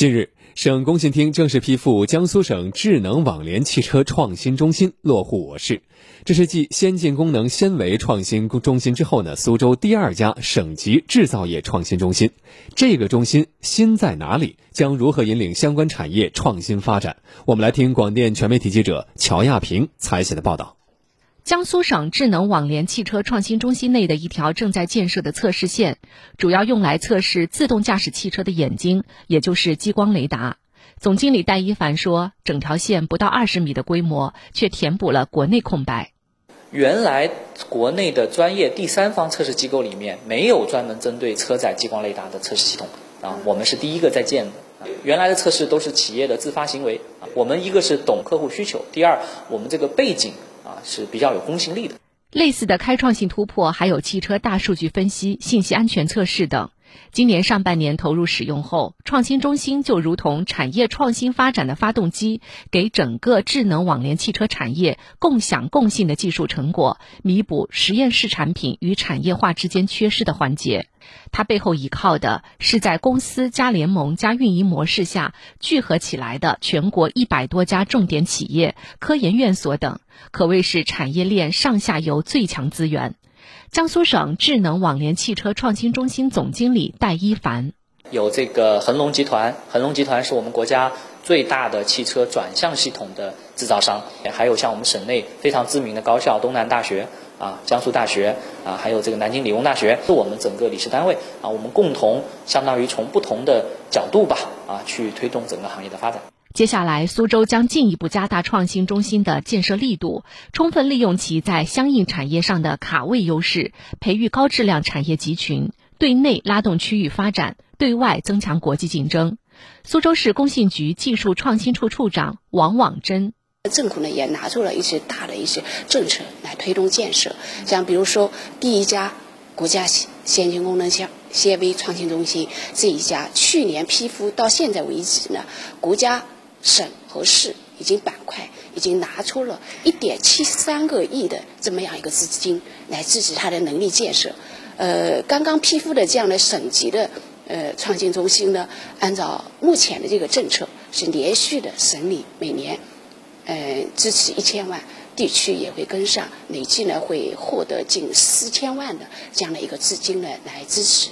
近日，省工信厅正式批复江苏省智能网联汽车创新中心落户我市。这是继先进功能纤维创新中心之后呢，苏州第二家省级制造业创新中心。这个中心新在哪里？将如何引领相关产业创新发展？我们来听广电全媒体记者乔亚平采写的报道。江苏省智能网联汽车创新中心内的一条正在建设的测试线，主要用来测试自动驾驶汽车的眼睛，也就是激光雷达。总经理戴一凡说：“整条线不到二十米的规模，却填补了国内空白。原来国内的专业第三方测试机构里面没有专门针对车载激光雷达的测试系统啊，我们是第一个在建的。原来的测试都是企业的自发行为啊，我们一个是懂客户需求，第二我们这个背景。”啊，是比较有公信力的。类似的开创性突破还有汽车大数据分析、信息安全测试等。今年上半年投入使用后，创新中心就如同产业创新发展的发动机，给整个智能网联汽车产业共享共性的技术成果，弥补实验室产品与产业化之间缺失的环节。它背后依靠的是在公司加联盟加运营模式下聚合起来的全国一百多家重点企业、科研院所等，可谓是产业链上下游最强资源。江苏省智能网联汽车创新中心总经理戴一凡，有这个恒隆集团，恒隆集团是我们国家最大的汽车转向系统的制造商，还有像我们省内非常知名的高校东南大学啊、江苏大学啊，还有这个南京理工大学，是我们整个理事单位啊，我们共同相当于从不同的角度吧啊，去推动整个行业的发展。接下来，苏州将进一步加大创新中心的建设力度，充分利用其在相应产业上的卡位优势，培育高质量产业集群，对内拉动区域发展，对外增强国际竞争。苏州市工信局技术创新处处长王网珍，政府呢也拿出了一些大的一些政策来推动建设，像比如说第一家国家先进功能项纤维创新中心这一家，去年批复到现在为止呢，国家。省和市已经板块已经拿出了一点七三个亿的这么样一个资金来支持它的能力建设。呃，刚刚批复的这样的省级的呃创新中心呢，按照目前的这个政策是连续的省里每年呃支持一千万，地区也会跟上，累计呢会获得近四千万的这样的一个资金呢来支持。